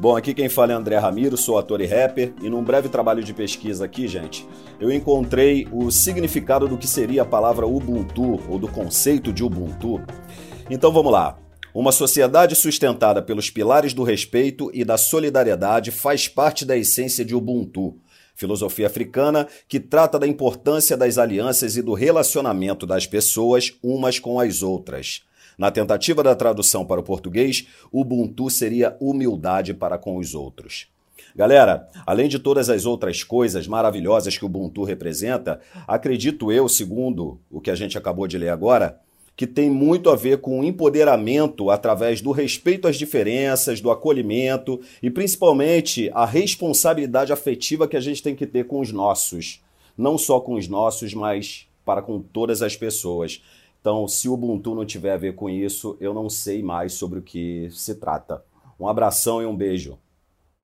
Bom, aqui quem fala é André Ramiro, sou ator e rapper, e num breve trabalho de pesquisa aqui, gente, eu encontrei o significado do que seria a palavra Ubuntu, ou do conceito de Ubuntu. Então vamos lá. Uma sociedade sustentada pelos pilares do respeito e da solidariedade faz parte da essência de Ubuntu, filosofia africana que trata da importância das alianças e do relacionamento das pessoas umas com as outras. Na tentativa da tradução para o português, Ubuntu seria humildade para com os outros. Galera, além de todas as outras coisas maravilhosas que o Ubuntu representa, acredito eu, segundo o que a gente acabou de ler agora, que tem muito a ver com o empoderamento através do respeito às diferenças, do acolhimento e principalmente a responsabilidade afetiva que a gente tem que ter com os nossos. Não só com os nossos, mas para com todas as pessoas. Então, se o Ubuntu não tiver a ver com isso, eu não sei mais sobre o que se trata. Um abração e um beijo.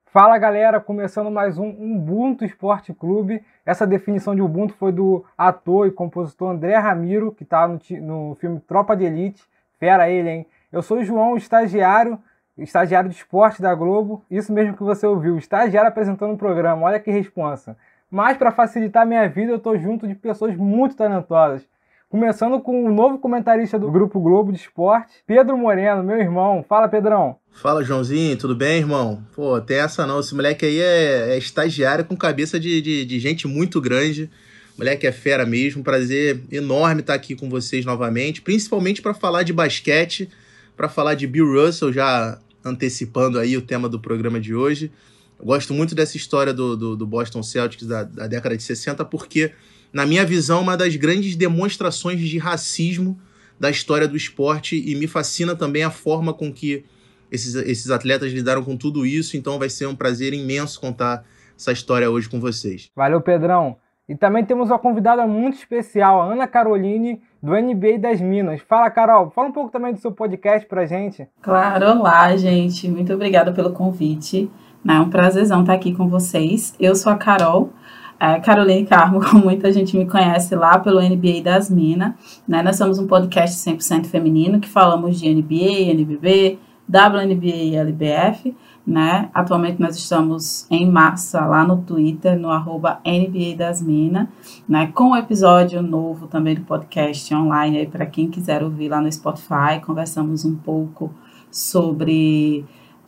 Fala galera, começando mais um Ubuntu Esporte Clube. Essa definição de Ubuntu foi do ator e compositor André Ramiro, que está no, no, filme Tropa de Elite. Fera ele, hein? Eu sou o João, estagiário, estagiário de esporte da Globo. Isso mesmo que você ouviu, estagiário apresentando o programa. Olha que responsa. Mas para facilitar a minha vida, eu estou junto de pessoas muito talentosas. Começando com o novo comentarista do Grupo Globo de Esporte, Pedro Moreno, meu irmão. Fala, Pedrão. Fala, Joãozinho, tudo bem, irmão? Pô, tem essa não. Esse moleque aí é, é estagiário com cabeça de, de, de, gente muito grande. Moleque é fera mesmo. Prazer enorme estar aqui com vocês novamente, principalmente para falar de basquete, para falar de Bill Russell, já antecipando aí o tema do programa de hoje. Eu gosto muito dessa história do, do, do Boston Celtics da, da década de 60, porque na minha visão, uma das grandes demonstrações de racismo da história do esporte e me fascina também a forma com que esses, esses atletas lidaram com tudo isso. Então vai ser um prazer imenso contar essa história hoje com vocês. Valeu, Pedrão. E também temos uma convidada muito especial, a Ana Caroline, do NBA das Minas. Fala, Carol, fala um pouco também do seu podcast pra gente. Claro, olá, gente. Muito obrigada pelo convite. É um prazerzão estar aqui com vocês. Eu sou a Carol, é, Caroline Carmo, como muita gente me conhece lá pelo NBA das Minas. Né? Nós somos um podcast 100% feminino que falamos de NBA, NBB, WNBA e LBF. Né? Atualmente nós estamos em massa lá no Twitter, no arroba NBA das Minas, né? com um episódio novo também do podcast online para quem quiser ouvir lá no Spotify. Conversamos um pouco sobre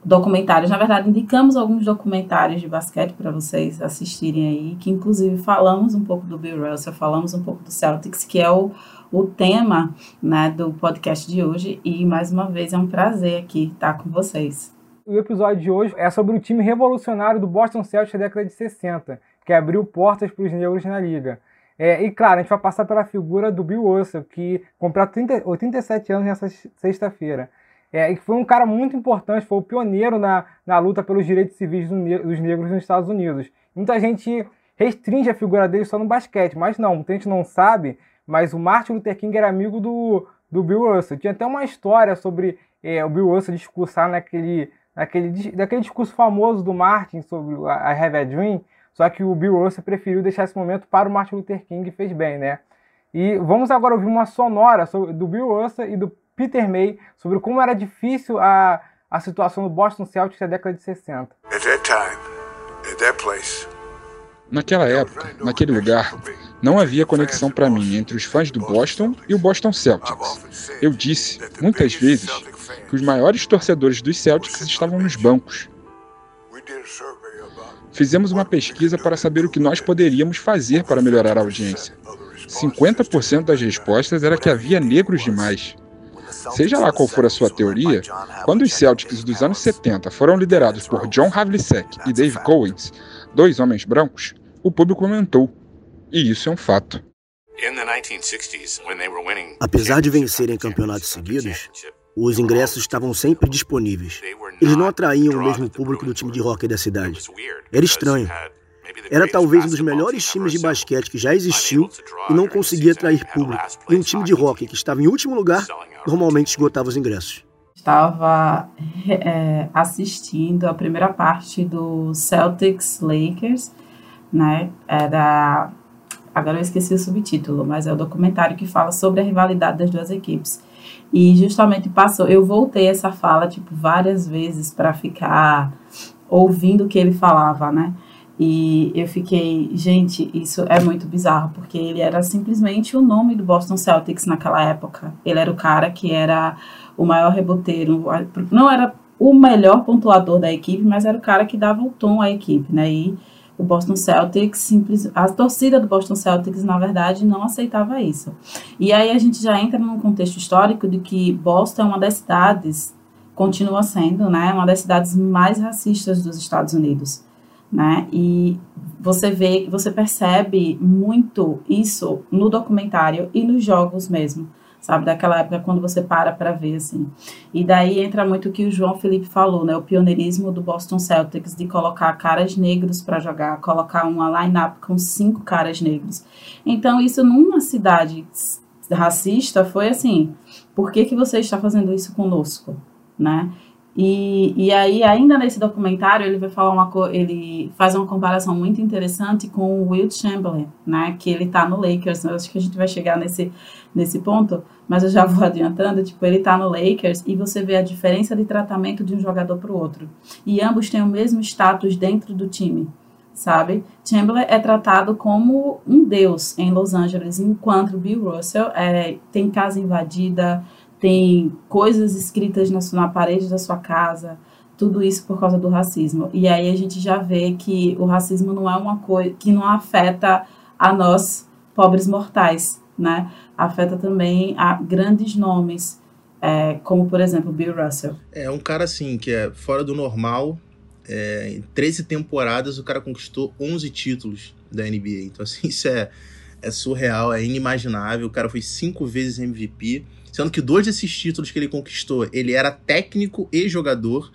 documentários. Na verdade, indicamos alguns documentários de basquete para vocês assistirem aí, que inclusive falamos um pouco do Bill Russell, falamos um pouco do Celtics, que é o, o tema né, do podcast de hoje. E mais uma vez é um prazer aqui estar com vocês. O episódio de hoje é sobre o time revolucionário do Boston Celtics da década de 60, que abriu portas para os negros na liga. É, e claro, a gente vai passar pela figura do Bill Russell, que completou 87 anos nessa sexta-feira. É, e foi um cara muito importante, foi o pioneiro na, na luta pelos direitos civis do dos negros nos Estados Unidos. Muita gente restringe a figura dele só no basquete, mas não, muita gente não sabe, mas o Martin Luther King era amigo do, do Bill Russell. Tinha até uma história sobre é, o Bill Russell discursar naquele, naquele, naquele discurso famoso do Martin sobre a, Have a Dream, só que o Bill Russell preferiu deixar esse momento para o Martin Luther King e fez bem, né? E vamos agora ouvir uma sonora do Bill Russell e do Peter May sobre como era difícil a, a situação do Boston Celtics na década de 60. Naquela época, naquele lugar, não havia conexão para mim entre os fãs do Boston e o Boston Celtics. Eu disse, muitas vezes, que os maiores torcedores dos Celtics estavam nos bancos. Fizemos uma pesquisa para saber o que nós poderíamos fazer para melhorar a audiência. 50% das respostas era que havia negros demais. Seja lá qual for a sua teoria, quando os Celtics dos anos 70 foram liderados por John Havlicek e Dave Cowens, dois homens brancos, o público aumentou. E isso é um fato. Apesar de vencerem campeonatos seguidos, Os ingressos estavam sempre disponíveis. Eles não atraíam o mesmo público do time de hockey da cidade. Era estranho. Era talvez um dos melhores times de basquete que já existiu e não conseguia atrair público. E um time de hockey que estava em último lugar normalmente esgotava os ingressos. Estava é, assistindo a primeira parte do Celtics Lakers, né? É da agora eu esqueci o subtítulo, mas é o documentário que fala sobre a rivalidade das duas equipes. E justamente passou, eu voltei essa fala tipo várias vezes para ficar ouvindo o que ele falava, né? E eu fiquei, gente, isso é muito bizarro, porque ele era simplesmente o nome do Boston Celtics naquela época. Ele era o cara que era o maior reboteiro, não era o melhor pontuador da equipe, mas era o cara que dava o tom à equipe, né? E o Boston Celtics, simples, a torcida do Boston Celtics, na verdade, não aceitava isso. E aí a gente já entra num contexto histórico de que Boston é uma das cidades, continua sendo, né, uma das cidades mais racistas dos Estados Unidos, né? E você vê, você percebe muito isso no documentário e nos jogos mesmo sabe? Daquela época quando você para para ver, assim. E daí entra muito o que o João Felipe falou, né? O pioneirismo do Boston Celtics de colocar caras negros para jogar, colocar uma line-up com cinco caras negros. Então, isso numa cidade racista foi assim, por que, que você está fazendo isso conosco, né? E, e aí, ainda nesse documentário, ele vai falar uma ele faz uma comparação muito interessante com o Will Chamberlain, né? Que ele tá no Lakers. Eu acho que a gente vai chegar nesse, nesse ponto, mas eu já vou adiantando. Tipo, ele tá no Lakers e você vê a diferença de tratamento de um jogador para o outro. E ambos têm o mesmo status dentro do time, sabe? Chamberlain é tratado como um deus em Los Angeles, enquanto Bill Russell é, tem casa invadida tem coisas escritas na, na parede da sua casa, tudo isso por causa do racismo. E aí a gente já vê que o racismo não é uma coisa que não afeta a nós, pobres mortais, né? Afeta também a grandes nomes, é, como por exemplo Bill Russell. É um cara assim que é fora do normal. É, em 13 temporadas o cara conquistou 11 títulos da NBA. Então assim, isso é, é surreal, é inimaginável. O cara foi cinco vezes MVP Sendo que dois desses títulos que ele conquistou, ele era técnico e jogador.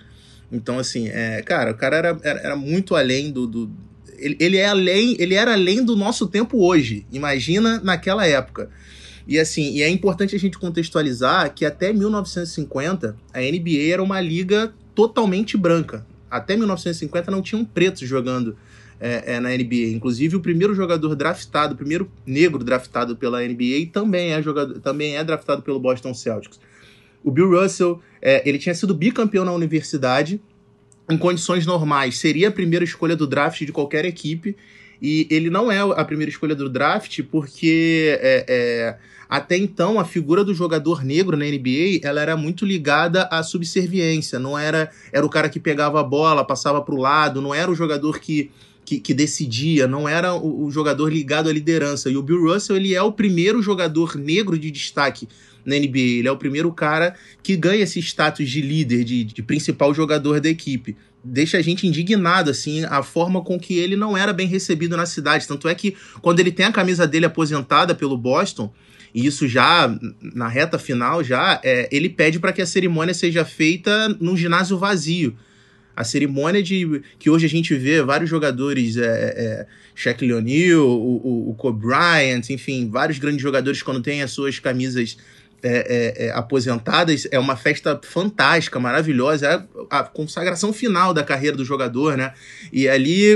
Então, assim, é, cara, o cara era, era, era muito além do. do ele, ele, é além, ele era além do nosso tempo hoje. Imagina naquela época. E assim, e é importante a gente contextualizar que até 1950 a NBA era uma liga totalmente branca. Até 1950 não tinham pretos jogando é, é, na NBA. Inclusive, o primeiro jogador draftado, o primeiro negro draftado pela NBA, também é, jogador, também é draftado pelo Boston Celtics. O Bill Russell, é, ele tinha sido bicampeão na universidade, em condições normais, seria a primeira escolha do draft de qualquer equipe, e ele não é a primeira escolha do draft porque é, é, até então a figura do jogador negro na NBA ela era muito ligada à subserviência, não era era o cara que pegava a bola, passava para o lado, não era o jogador que que, que, decidia, não era o, o, jogador ligado à liderança. E o Bill Russell, ele é o primeiro jogador negro de destaque na NBA. Ele é o primeiro cara que ganha esse status de líder, de, de principal jogador da equipe. Deixa a gente indignado, assim, a forma com que ele não era bem recebido na cidade. Tanto é que quando ele tem a camisa dele aposentada pelo Boston, e isso já na reta final já, é, ele pede para que a cerimônia seja feita num ginásio vazio a cerimônia de que hoje a gente vê vários jogadores, é, é, Shaquille O'Neal, o, o, Kobe Bryant, enfim, vários grandes jogadores quando têm as suas camisas é, é, é, aposentadas, é uma festa fantástica, maravilhosa, é a consagração final da carreira do jogador, né? E ali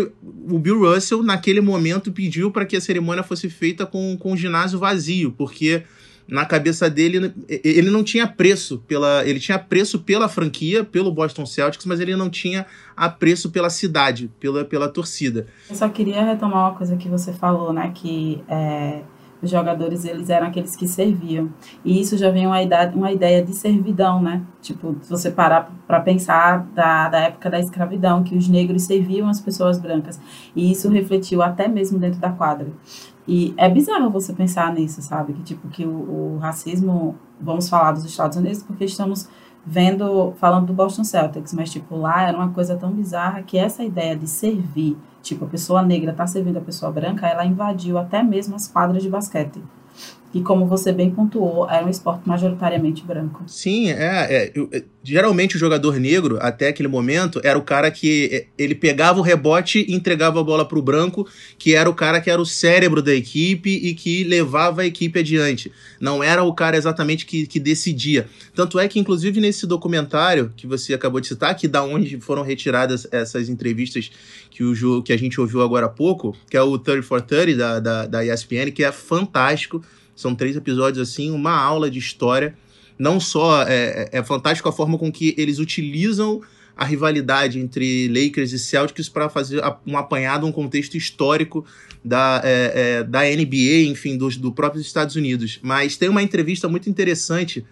o Bill Russell, naquele momento, pediu para que a cerimônia fosse feita com, com o ginásio vazio, porque na cabeça dele, ele não tinha preço pela. Ele tinha preço pela franquia, pelo Boston Celtics, mas ele não tinha apreço pela cidade, pela, pela torcida. Eu só queria retomar uma coisa que você falou, né? Que é, os jogadores eles eram aqueles que serviam. E isso já vem uma ideia, uma ideia de servidão, né? Tipo, se você parar para pensar da, da época da escravidão, que os negros serviam as pessoas brancas. E isso refletiu até mesmo dentro da quadra. E é bizarro você pensar nisso, sabe? Que tipo que o, o, racismo, vamos falar dos Estados Unidos porque estamos vendo, falando do Boston Celtics, mas tipo lá era uma coisa tão bizarra que essa ideia de servir, tipo a pessoa negra tá servindo a pessoa branca, ela invadiu até mesmo as quadras de basquete. e como você bem pontuou, era um esporte majoritariamente branco. Sim, é, é, é, Geralmente o jogador negro, até aquele momento, era o cara que é, ele pegava o rebote e entregava a bola para o branco, que era o cara que era o cérebro da equipe e que levava a equipe adiante. Não era o cara exatamente que, que decidia. Tanto é que, inclusive, nesse documentário que você acabou de citar, que da onde foram retiradas essas entrevistas que, o, que a gente ouviu agora há pouco, que é o 30 for 30 da, da, da ESPN, que é fantástico são três episódios assim, uma aula de história. Não só é, é, é fantástico a forma com que eles utilizam a rivalidade entre Lakers e Celtics para fazer um apanhado, um contexto histórico da, é, é, da NBA, enfim, do, do próprio Estados Unidos. Mas tem uma entrevista muito interessante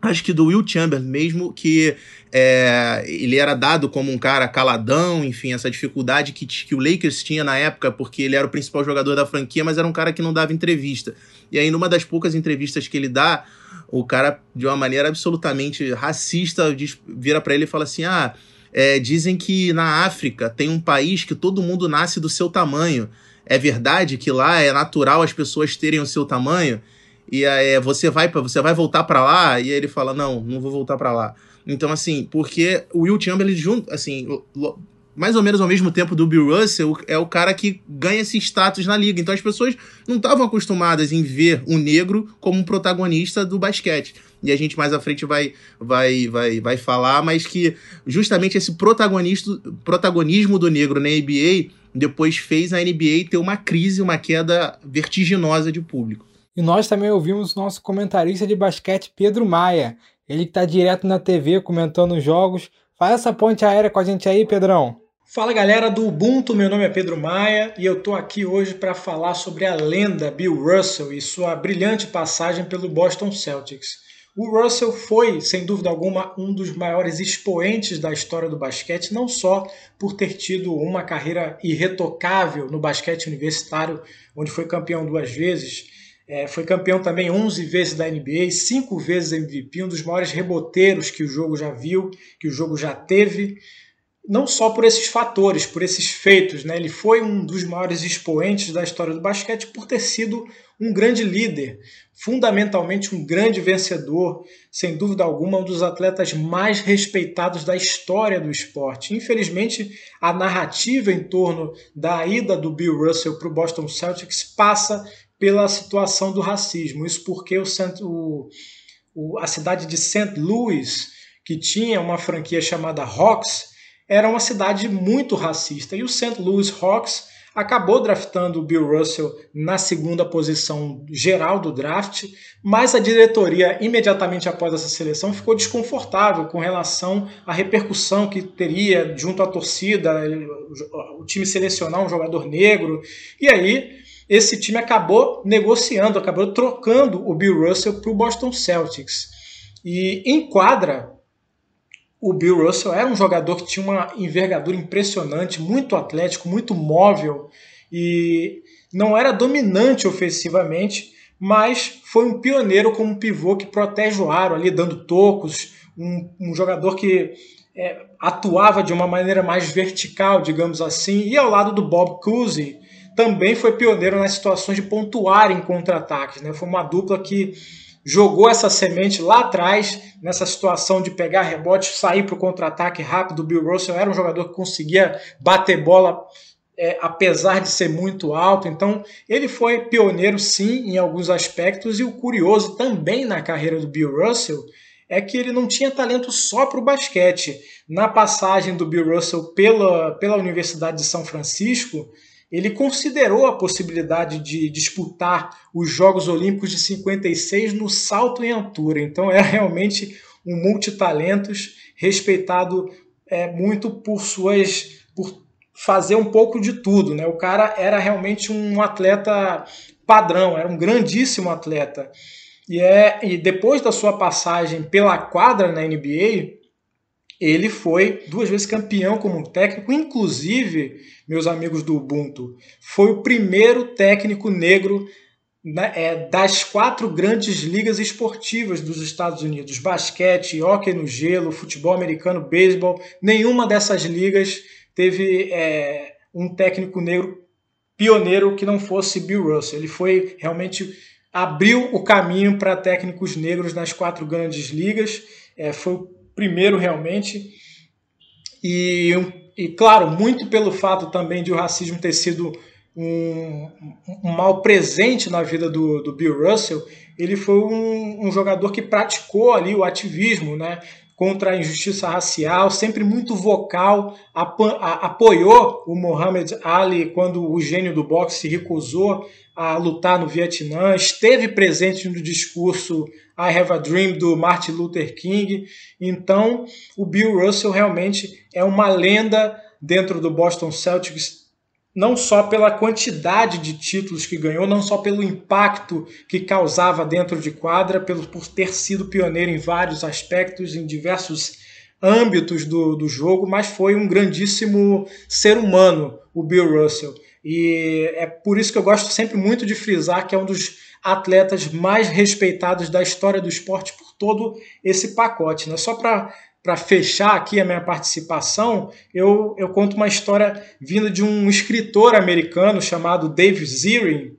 acho que do Will Chamberlain mesmo, que é, ele era dado como um cara caladão, enfim, essa dificuldade que, que o Lakers tinha na época, porque ele era o principal jogador da franquia, mas era um cara que não dava entrevista. E aí, numa das poucas entrevistas que ele dá, o cara, de uma maneira absolutamente racista, diz, vira para ele e fala assim: Ah, é, dizem que na África tem um país que todo mundo nasce do seu tamanho. É verdade que lá é natural as pessoas terem o seu tamanho? E aí você vai para você vai voltar para lá e ele fala não, não vou voltar para lá. Então assim, porque o Will Chamberlain junto, assim, mais ou menos ao mesmo tempo do Bill Russell, é o cara que ganha esse status na liga. Então as pessoas não estavam acostumadas em ver um negro como um protagonista do basquete. E a gente mais à frente vai vai vai vai falar, mas que justamente esse protagonista, protagonismo do negro na NBA depois fez a NBA ter uma crise, uma queda vertiginosa de público. E nós também ouvimos o nosso comentarista de basquete, Pedro Maia. Ele que está direto na TV comentando os jogos. Faz essa ponte aérea com a gente aí, Pedrão. Fala galera do Ubuntu, meu nome é Pedro Maia e eu tô aqui hoje para falar sobre a lenda Bill Russell e sua brilhante passagem pelo Boston Celtics. O Russell foi, sem dúvida alguma, um dos maiores expoentes da história do basquete, não só por ter tido uma carreira irretocável no basquete universitário, onde foi campeão duas vezes, é, foi campeão também 11 vezes da NBA, cinco vezes MVP, um dos maiores reboteiros que o jogo já viu, que o jogo já teve. Não só por esses fatores, por esses feitos, né? ele foi um dos maiores expoentes da história do basquete por ter sido um grande líder, fundamentalmente um grande vencedor, sem dúvida alguma, um dos atletas mais respeitados da história do esporte. Infelizmente, a narrativa em torno da ida do Bill Russell para o Boston Celtics passa pela situação do racismo. Isso porque o, o, o, a cidade de St. Louis, que tinha uma franquia chamada Hawks, era uma cidade muito racista. E o St. Louis Hawks acabou draftando o Bill Russell na segunda posição geral do draft, mas a diretoria, imediatamente após essa seleção, ficou desconfortável com relação à repercussão que teria junto à torcida, o time selecionar um jogador negro. E aí esse time acabou negociando, acabou trocando o Bill Russell para o Boston Celtics. E em quadra, o Bill Russell era um jogador que tinha uma envergadura impressionante, muito atlético, muito móvel e não era dominante ofensivamente, mas foi um pioneiro como pivô que protege o aro ali, dando tocos, um, um jogador que é, atuava de uma maneira mais vertical, digamos assim, e ao lado do Bob Cousy, também foi pioneiro nas situações de pontuar em contra-ataques. Né? Foi uma dupla que jogou essa semente lá atrás, nessa situação de pegar rebote, sair para o contra-ataque rápido. O Bill Russell era um jogador que conseguia bater bola é, apesar de ser muito alto. Então, ele foi pioneiro, sim, em alguns aspectos. E o curioso também na carreira do Bill Russell é que ele não tinha talento só para o basquete. Na passagem do Bill Russell pela, pela Universidade de São Francisco, ele considerou a possibilidade de disputar os Jogos Olímpicos de 56 no salto em altura. Então era realmente um multitalentos respeitado é, muito por suas por fazer um pouco de tudo, né? O cara era realmente um atleta padrão, era um grandíssimo atleta. E é e depois da sua passagem pela quadra na NBA, ele foi duas vezes campeão como técnico, inclusive, meus amigos do Ubuntu, foi o primeiro técnico negro é, das quatro grandes ligas esportivas dos Estados Unidos: basquete, hóquei no gelo, futebol americano, beisebol. Nenhuma dessas ligas teve é, um técnico negro pioneiro que não fosse Bill Russell. Ele foi realmente abriu o caminho para técnicos negros nas quatro grandes ligas. É, foi primeiro realmente. E, e, claro, muito pelo fato também de o racismo ter sido um, um mal presente na vida do, do Bill Russell, ele foi um, um, jogador que praticou ali o ativismo, né? Contra a injustiça racial, sempre muito vocal, apoiou o Muhammad Ali quando o gênio do boxe se recusou a lutar no Vietnã, esteve presente no discurso I Have a Dream do Martin Luther King. Então, o Bill Russell realmente é uma lenda dentro do Boston Celtics não só pela quantidade de títulos que ganhou, não só pelo impacto que causava dentro de quadra, pelo, por ter sido pioneiro em vários aspectos, em diversos âmbitos do, do jogo, mas foi um grandíssimo ser humano, o Bill Russell. E é por isso que eu gosto sempre muito de frisar que é um dos atletas mais respeitados da história do esporte por todo esse pacote. Né? Só para para fechar aqui a minha participação, eu, eu conto uma história vinda de um escritor americano chamado Dave Zirin.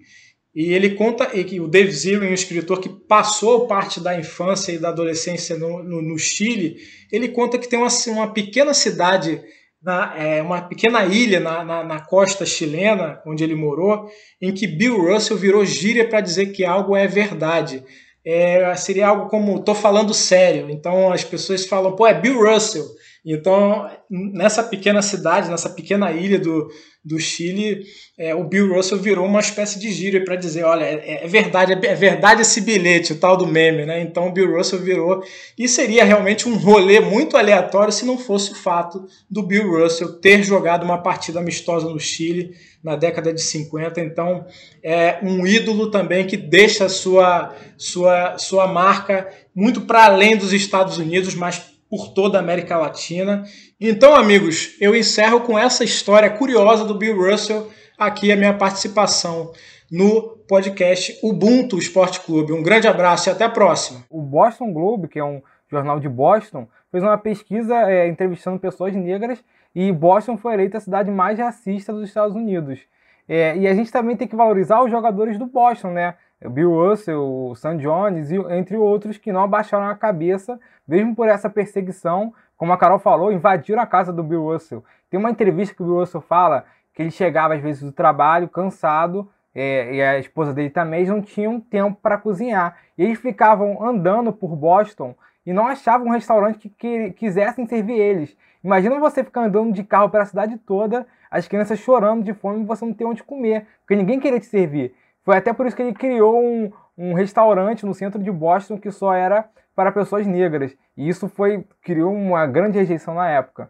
E ele conta e o Dave Zirin, um escritor que passou parte da infância e da adolescência no, no, no Chile, ele conta que tem uma, uma pequena cidade, na, é, uma pequena ilha na, na, na costa chilena, onde ele morou, em que Bill Russell virou gíria para dizer que algo é verdade é, seria algo como tô falando sério. Então as pessoas falam, pô, é Bill Russell. Então, nessa pequena cidade, nessa pequena ilha do, do Chile, é, o Bill Russell virou uma espécie de gíria para dizer, olha, é, é, verdade, é verdade esse bilhete, o tal do meme, né? Então o Bill Russell virou e seria realmente um rolê muito aleatório se não fosse o fato do Bill Russell ter jogado uma partida amistosa no Chile na década de 50. Então, é um ídolo também que deixa sua sua sua marca muito para além dos Estados Unidos, mas por toda a América Latina. Então, amigos, eu encerro com essa história curiosa do Bill Russell aqui a minha participação no podcast Ubuntu Esporte Clube. Um grande abraço e até a próxima. O Boston Globe, que é um jornal de Boston, fez uma pesquisa é, entrevistando pessoas negras e Boston foi eleita a cidade mais racista dos Estados Unidos. É, e a gente também tem que valorizar os jogadores do Boston, né? Bill Russell, Sam Jones, entre outros, que não abaixaram a cabeça, mesmo por essa perseguição. Como a Carol falou, invadiram a casa do Bill Russell. Tem uma entrevista que o Bill Russell fala que ele chegava às vezes do trabalho, cansado, é, e a esposa dele também não tinham tempo para cozinhar. E eles ficavam andando por Boston e não achavam um restaurante que, que quisessem servir eles. Imagina você ficar andando de carro pela cidade toda, as crianças chorando de fome e você não ter onde comer, porque ninguém queria te servir. Foi até por isso que ele criou um, um restaurante no centro de Boston que só era para pessoas negras. E isso foi criou uma grande rejeição na época.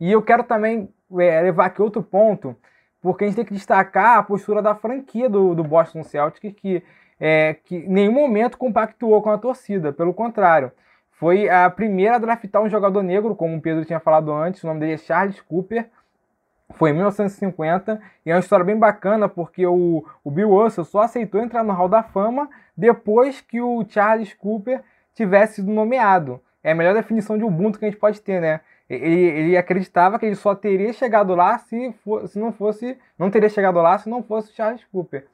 E eu quero também é, levar aqui outro ponto, porque a gente tem que destacar a postura da franquia do, do Boston Celtics, que, é, que em nenhum momento compactuou com a torcida, pelo contrário. Foi a primeira a draftar um jogador negro, como o Pedro tinha falado antes, o nome dele é Charles Cooper, foi em 1950 e é uma história bem bacana porque o, o Bill Russell só aceitou entrar no Hall da Fama depois que o Charles Cooper tivesse sido nomeado. É a melhor definição de Ubuntu que a gente pode ter, né? Ele, ele acreditava que ele só teria chegado lá se, for, se não fosse. Não teria chegado lá se não fosse o Charles Cooper.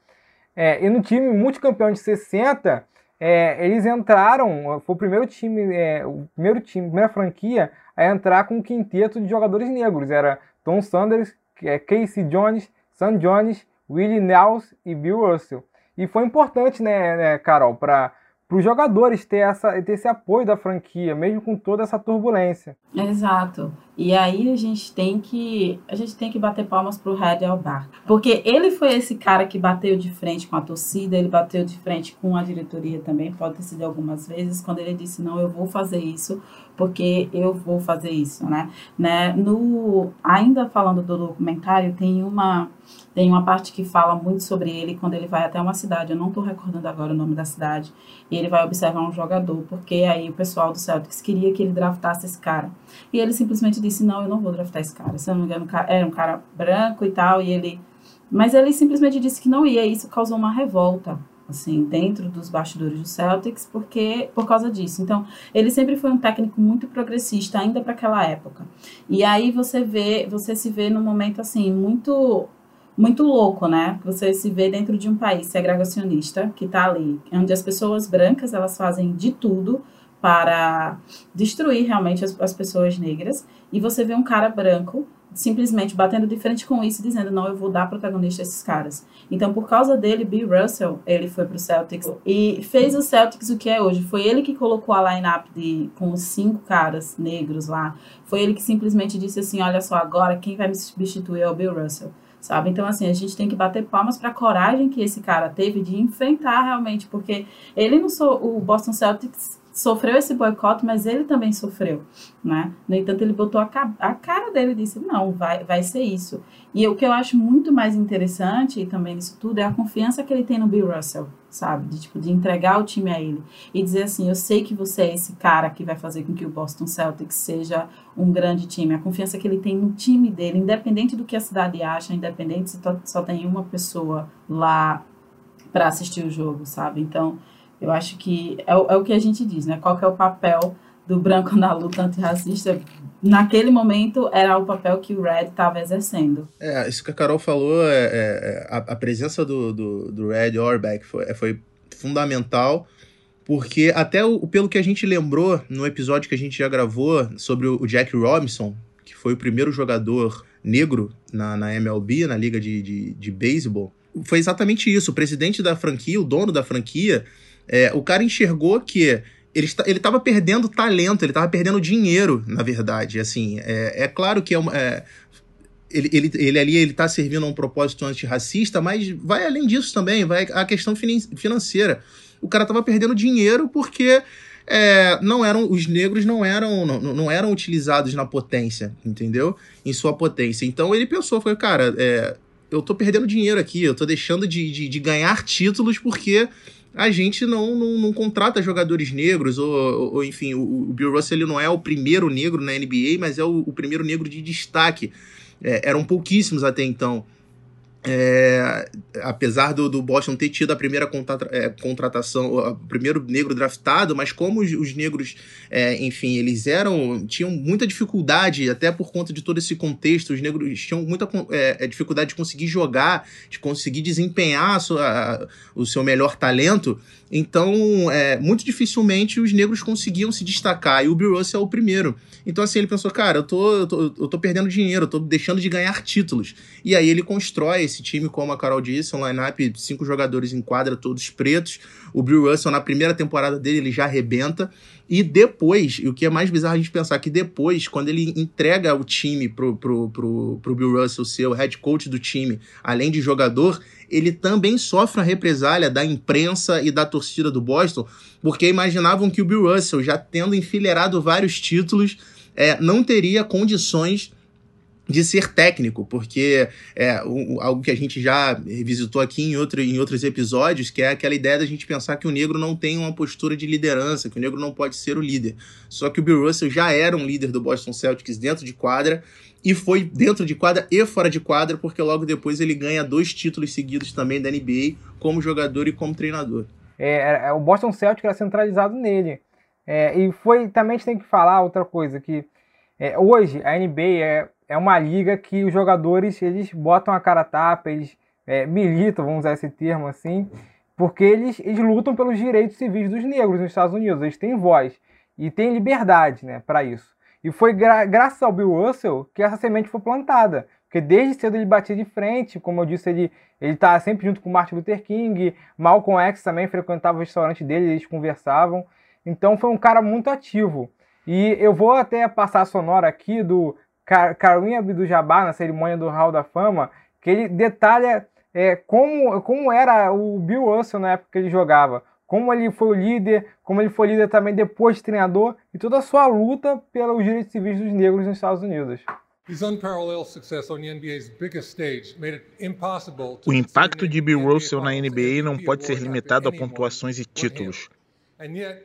É, e no time multicampeão de 60, é, eles entraram. Foi o primeiro time, é, o primeiro time, primeira franquia a entrar com um quinteto de jogadores negros. Era Tom Sanders, é Casey Jones, Sam Jones, Willie Nelson e Bill Russell. E foi importante, né, né Carol, para os jogadores ter, essa, ter esse apoio da franquia, mesmo com toda essa turbulência. Exato. E aí a gente tem que a gente tem que bater palmas para o Red Albar, porque ele foi esse cara que bateu de frente com a torcida, ele bateu de frente com a diretoria também, pode ter sido algumas vezes, quando ele disse não, eu vou fazer isso porque eu vou fazer isso, né? né? No ainda falando do documentário tem uma tem uma parte que fala muito sobre ele quando ele vai até uma cidade, eu não estou recordando agora o nome da cidade, e ele vai observar um jogador, porque aí o pessoal do Celtics queria que ele draftasse esse cara. E ele simplesmente disse: Não, eu não vou draftar esse cara. Se eu não me engano, era um cara branco e tal, e ele. Mas ele simplesmente disse que não ia, e isso causou uma revolta assim, dentro dos bastidores do Celtics, porque por causa disso. Então, ele sempre foi um técnico muito progressista ainda para aquela época. E aí você vê, você se vê num momento assim muito muito louco, né? Você se vê dentro de um país segregacionista que está ali, onde as pessoas brancas elas fazem de tudo para destruir realmente as, as pessoas negras, e você vê um cara branco simplesmente batendo de frente com isso dizendo, não, eu vou dar protagonista a esses caras. Então, por causa dele, Bill Russell, ele foi pro Celtics e fez o Celtics o que é hoje. Foi ele que colocou a lineup de com os cinco caras negros lá. Foi ele que simplesmente disse assim, olha só, agora quem vai me substituir é o Bill Russell. Sabe? Então, assim, a gente tem que bater palmas para a coragem que esse cara teve de enfrentar realmente, porque ele não sou o Boston Celtics sofreu esse boicote, mas ele também sofreu, né? No entanto, ele botou a, a cara dele e disse, não, vai, vai ser isso. E o que eu acho muito mais interessante e também nisso tudo é a confiança que ele tem no Bill Russell, sabe? De, tipo, de entregar o time a ele e dizer assim, eu sei que você é esse cara que vai fazer com que o Boston Celtics seja um grande time. A confiança que ele tem no time dele, independente do que a cidade acha, independente se só tem uma pessoa lá para assistir o jogo, sabe? Então, eu acho que é, o, é o que a gente diz, né? Qual é o papel do branco na luta antirracista? Naquele momento era o papel que o Red estava exercendo. É, isso que a Carol falou, é, é, é a, a, presença do, do, do Red Orbeck foi, é, foi fundamental, porque até o, pelo que a gente lembrou no episódio que a gente já gravou sobre o, o Jack Robinson, que foi o primeiro jogador negro na, na MLB, na liga de, de, de beisebol, foi exatamente isso. O presidente da franquia, o dono da franquia, é, o cara enxergou que ele ele estava perdendo talento, ele estava perdendo dinheiro, na verdade. Assim, é, é claro que é, uma, é ele, ele, ele ali ele está servindo a um propósito antirracista, mas vai além disso também, vai a questão financeira. O cara estava perdendo dinheiro porque é, não eram os negros não eram não, não, eram utilizados na potência, entendeu? Em sua potência. Então ele pensou, foi cara, é, eu estou perdendo dinheiro aqui, eu estou deixando de, de, de ganhar títulos porque a gente não, não, não contrata jogadores negros, ou, ou enfim, o, o, Bill Russell ele não é o primeiro negro na NBA, mas é o, o primeiro negro de destaque. É, eram pouquíssimos até então. É, apesar do, do, Boston ter tido a primeira é, contratação, o primeiro negro draftado, mas como os, os negros, é, enfim, eles eram, tinham muita dificuldade, até por conta de todo esse contexto, os negros tinham muita é, é, dificuldade de conseguir jogar, de conseguir desempenhar sua, o seu melhor talento, então, é, muito dificilmente os negros conseguiam se destacar, e o Bill Russell é o primeiro. Então, assim, ele pensou, cara, eu tô, eu tô, eu tô perdendo dinheiro, eu tô deixando de ganhar títulos. E aí ele constrói esse time, como a Carol disse, um line-up, cinco jogadores em quadra, todos pretos. O Bill Russell, na primeira temporada dele, ele já arrebenta. E depois, e o que é mais bizarro a gente pensar que depois, quando ele entrega o time pro, pro, pro, pro Bill Russell ser o head coach do time, além de jogador, ele também sofre a represália da imprensa e da torcida do Boston, porque imaginavam que o Bill Russell, já tendo enfileirado vários títulos, é, não teria condições de ser técnico, porque é algo que a gente já revisitou aqui em, outro, em outros episódios, que é aquela ideia da gente pensar que o negro não tem uma postura de liderança, que o negro não pode ser o líder. Só que o Bill Russell já era um líder do Boston Celtics dentro de quadra, e foi dentro de quadra e fora de quadra, porque logo depois ele ganha dois títulos seguidos também da NBA, como jogador e como treinador. É, é o Boston Celtics era centralizado nele. É, e foi também a gente tem que falar outra coisa, que é, hoje a NBA é, é uma liga que os jogadores eles botam a cara a tapa, eles é, militam, vamos usar esse termo assim, porque eles, eles lutam pelos direitos civis dos negros nos Estados Unidos, eles têm voz e têm liberdade né, para isso. E foi gra graças ao Bill Russell que essa semente foi plantada. Porque desde cedo ele batia de frente, como eu disse, ele ele tá sempre junto com Martin Luther King, Malcolm X também frequentava o restaurante dele, eles conversavam. Então foi um cara muito ativo. E eu vou até passar a sonora aqui do Car Karim Abdul-Jabbar na cerimônia do Hall da Fama, que ele detalha é, como, como era o Bill Russell na época que ele jogava como ele foi o líder, como ele foi líder também depois de treinador e toda a sua luta pelos direitos civis dos negros nos Estados Unidos. O impacto de Bill Russell na NBA não pode ser limitado a pontuações e títulos.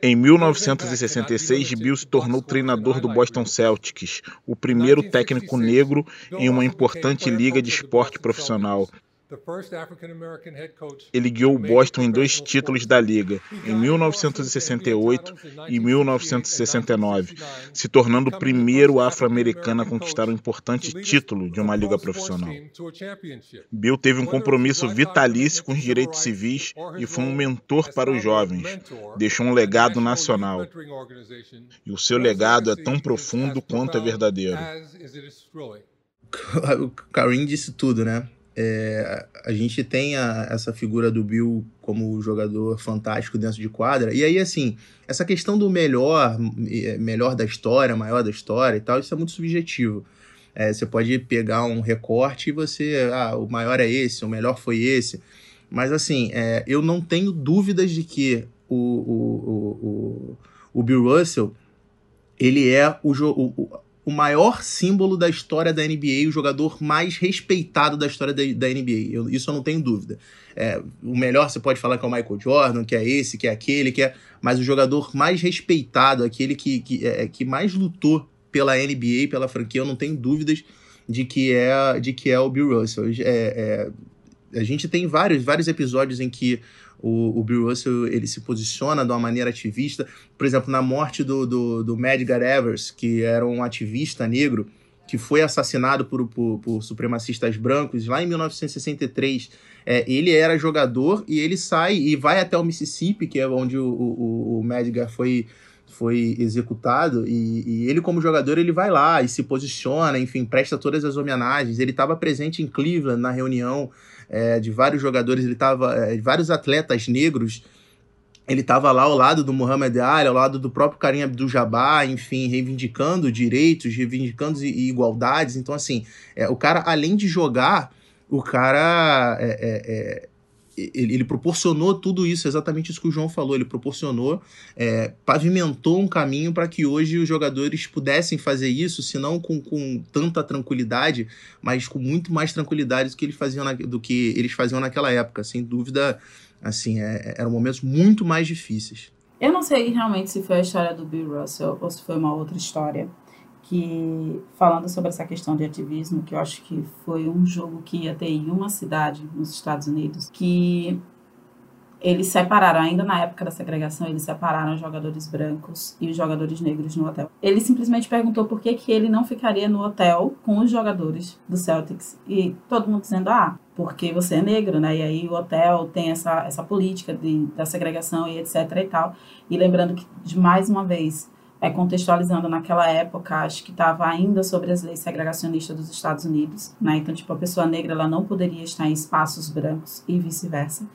Em 1966, Bill se tornou treinador do Boston Celtics, o primeiro técnico negro em uma importante liga de esporte profissional. Ele guiou o Boston em dois títulos da liga, em 1968 e 1969, se tornando o primeiro afro-americano a conquistar um importante título de uma liga profissional. Bill teve um compromisso vitalício com os direitos civis e foi um mentor para os jovens. Deixou um legado nacional. E o seu legado é tão profundo quanto é verdadeiro. O Karim disse tudo, né? É, a gente tem a, essa figura do Bill como jogador fantástico dentro de quadra. E aí, assim, essa questão do melhor, é, melhor da história, maior da história e tal, isso é muito subjetivo. É, você pode pegar um recorte e você, ah, o maior é esse, o melhor foi esse. Mas, assim, é, eu não tenho dúvidas de que o, o, o, o, Bill Russell, ele é o, o o maior símbolo da história da NBA, o jogador mais respeitado da história da, da NBA. Eu, isso eu não tenho dúvida. É, o melhor você pode falar que é o Michael Jordan, que é esse, que é aquele, que é. Mas o jogador mais respeitado, aquele que, que, é, que mais lutou pela NBA, pela franquia, eu não tenho dúvidas de que é, de que é o Bill Russell. É, é, a gente tem vários, vários episódios em que o, o Bill Russell ele se posiciona de uma maneira ativista. Por exemplo, na morte do, do, do Medgar Evers, que era um ativista negro, que foi assassinado por, por, por supremacistas brancos lá em 1963. É, ele era jogador e ele sai e vai até o Mississippi, que é onde o, o, o Medgar foi, foi executado. E, e, ele, como jogador, ele vai lá e se posiciona, enfim, presta todas as homenagens. Ele estava presente em Cleveland na reunião é, de vários jogadores, ele estava, é, vários atletas negros, ele estava lá ao lado do Muhammad Ali, ao lado do próprio Karim Abdul-Jabbar, enfim, reivindicando direitos, reivindicando igualdades. Então, assim, é, o cara, além de jogar, o cara é, é, é ele, ele, proporcionou tudo isso, exatamente isso que o João falou. Ele proporcionou, é, pavimentou um caminho para que hoje os jogadores pudessem fazer isso, se não com, com tanta tranquilidade, mas com muito mais tranquilidade do que eles faziam, na, do que eles faziam naquela época. Sem dúvida, assim, é, eram momentos muito mais difíceis. Eu não sei realmente se foi a história do Bill Russell ou se foi uma outra história que falando sobre essa questão de ativismo, que eu acho que foi um jogo que ia ter em uma cidade nos Estados Unidos, que eles separaram, ainda na época da segregação, eles separaram os jogadores brancos e os jogadores negros no hotel. Ele simplesmente perguntou por que, que ele não ficaria no hotel com os jogadores do Celtics. E todo mundo dizendo, ah, porque você é negro, né? E aí o hotel tem essa, essa política de, da segregação e etc e tal. E lembrando que, de mais uma vez, é, contextualizando naquela época, acho que estava ainda sobre as leis segregacionistas dos Estados Unidos, né? Então, tipo, a pessoa negra ela não poderia estar em espaços brancos e vice-versa.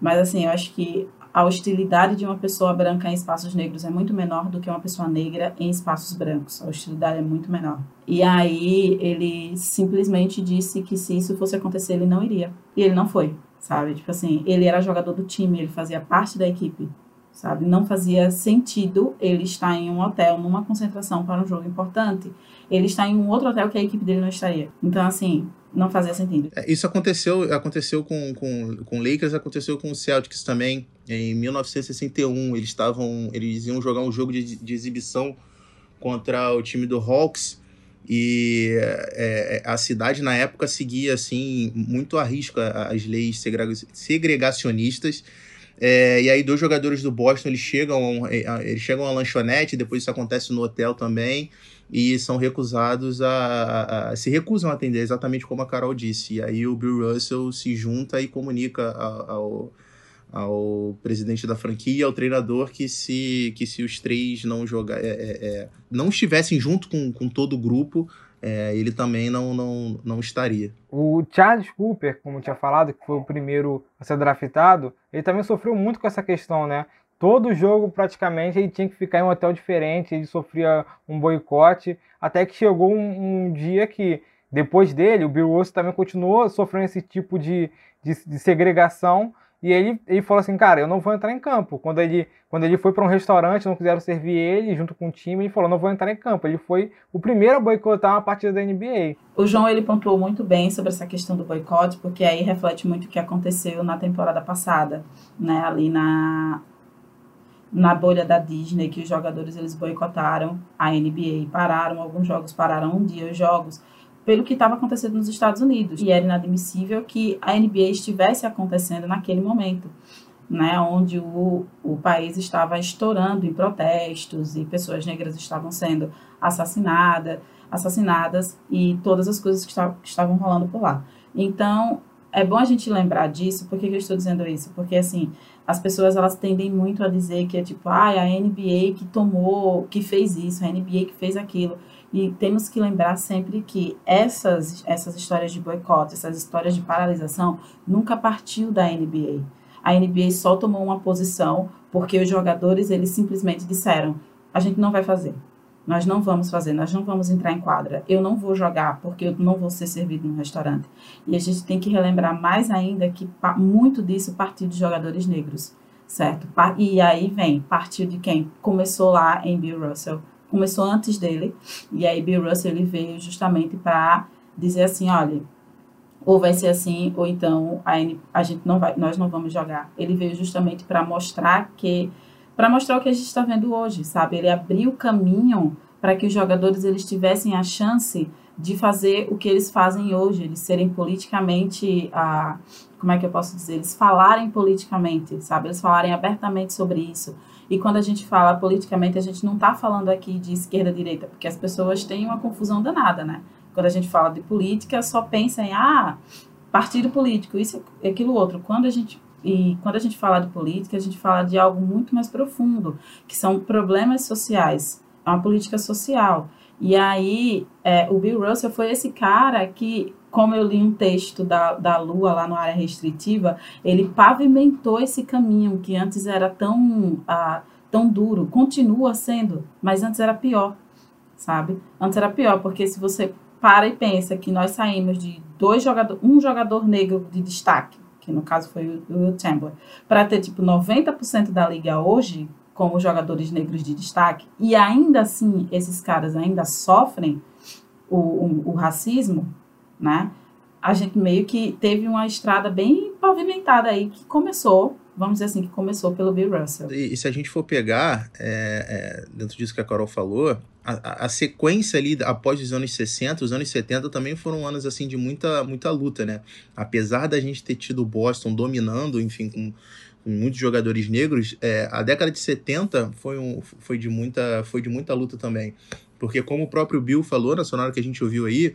Mas, assim, eu acho que a hostilidade de uma pessoa branca em espaços negros é muito menor do que uma pessoa negra em espaços brancos. A hostilidade é muito menor. E aí ele simplesmente disse que se isso fosse acontecer, ele não iria. E ele não foi, sabe? Tipo assim, ele era jogador do time, ele fazia parte da equipe sabe? Não fazia sentido ele estar em um hotel, numa concentração para um jogo importante, ele está em um outro hotel que a equipe dele não estaria. Então, assim, não fazia sentido. É, isso aconteceu, aconteceu com, com, com Lakers, aconteceu com o Celtics também. Em 1961, eles estavam, eles iam jogar um jogo de, de exibição contra o time do Hawks e é, é a cidade na época seguia assim muito a risco as leis segregacionistas é, e aí dois jogadores do Boston eles chegam, é, eles chegam à lanchonete, depois isso acontece no hotel também, e são recusados a, a, a, se recusam a atender, exatamente como a Carol disse. E aí o Bill Russell se junta e comunica ao, ao presidente da franquia, ao treinador, que se, que se os três não jogar, é, é, é não estivessem junto com, com todo o grupo, é, ele também não, não, não estaria. O Charles Cooper, como tinha falado, que foi o primeiro a ser draftado, ele também sofreu muito com essa questão, né? Todo jogo, praticamente, ele tinha que ficar em um hotel diferente, ele sofria um boicote, até que chegou um, um dia que, depois dele, o Bill Russell também continuou sofrendo esse tipo de, de, de segregação, e ele, ele falou assim, cara, eu não vou entrar em campo. Quando ele, quando ele foi para um restaurante, não quiseram servir ele junto com o time, ele falou, não vou entrar em campo. Ele foi o primeiro a boicotar uma partida da NBA. O João, ele pontuou muito bem sobre essa questão do boicote, porque aí reflete muito o que aconteceu na temporada passada, né, ali na, na bolha da Disney, que os jogadores eles boicotaram a NBA, pararam alguns jogos, pararam um dia os jogos, pelo que estava acontecendo nos Estados Unidos. E era inadmissível que a NBA estivesse acontecendo naquele momento. Né, onde o, o país estava estourando em protestos e pessoas negras estavam sendo assassinadas, assassinadas e todas as coisas que, que estavam rolando por lá. Então, é bom a gente lembrar disso. Por que eu estou dizendo isso? Porque, assim, as pessoas elas tendem muito a dizer que é tipo, ah, a NBA que tomou, que fez isso, a NBA que fez aquilo. E temos que lembrar sempre que essas, essas histórias de boicote, essas histórias de paralisação, nunca partiu da NBA. A NBA só tomou uma posição porque os jogadores eles simplesmente disseram: a gente não vai fazer. Nós não vamos fazer, nós não vamos entrar em quadra. Eu não vou jogar porque eu não vou ser servido no restaurante. E a gente tem que relembrar mais ainda que muito disso partiu de jogadores negros, certo? E aí vem, partiu de quem? Começou lá em Bill Russell, começou antes dele. E aí Bill Russell ele veio justamente para dizer assim, olha, ou vai ser assim, ou então a, a gente não vai, nós não vamos jogar. Ele veio justamente para mostrar que para mostrar o que a gente está vendo hoje, sabe? Ele abriu o caminho para que os jogadores eles tivessem a chance de fazer o que eles fazem hoje, eles serem politicamente, ah, como é que eu posso dizer, eles falarem politicamente, sabe? Eles falarem abertamente sobre isso. E quando a gente fala politicamente, a gente não está falando aqui de esquerda direita, porque as pessoas têm uma confusão danada, né? Quando a gente fala de política, só pensa em ah, partido político, isso e aquilo outro. Quando a gente e quando a gente fala de política, a gente fala de algo muito mais profundo, que são problemas sociais, é uma política social. E aí, é, o Bill Russell foi esse cara que, como eu li um texto da, da Lua lá no área restritiva, ele pavimentou esse caminho que antes era tão, ah, tão duro, continua sendo, mas antes era pior, sabe? Antes era pior, porque se você para e pensa que nós saímos de dois jogador, um jogador negro de destaque que no caso foi o Will Chamberlain, para ter tipo 90% da liga hoje como jogadores negros de destaque, e ainda assim esses caras ainda sofrem o, o, o racismo, né? A gente meio que teve uma estrada bem pavimentada aí que começou vamos dizer assim, que começou pelo Bill Russell. E, e se a gente for pegar, é, é, dentro disso que a Carol falou, a, a, sequência ali após os anos 60, os anos 70 também foram anos assim de muita, muita luta, né? Apesar da gente ter tido o Boston dominando, enfim, com, muitos jogadores negros, é, a década de 70 foi, um, foi, de muita, foi de muita luta também. Porque como o próprio Bill falou na sonora que a gente ouviu aí,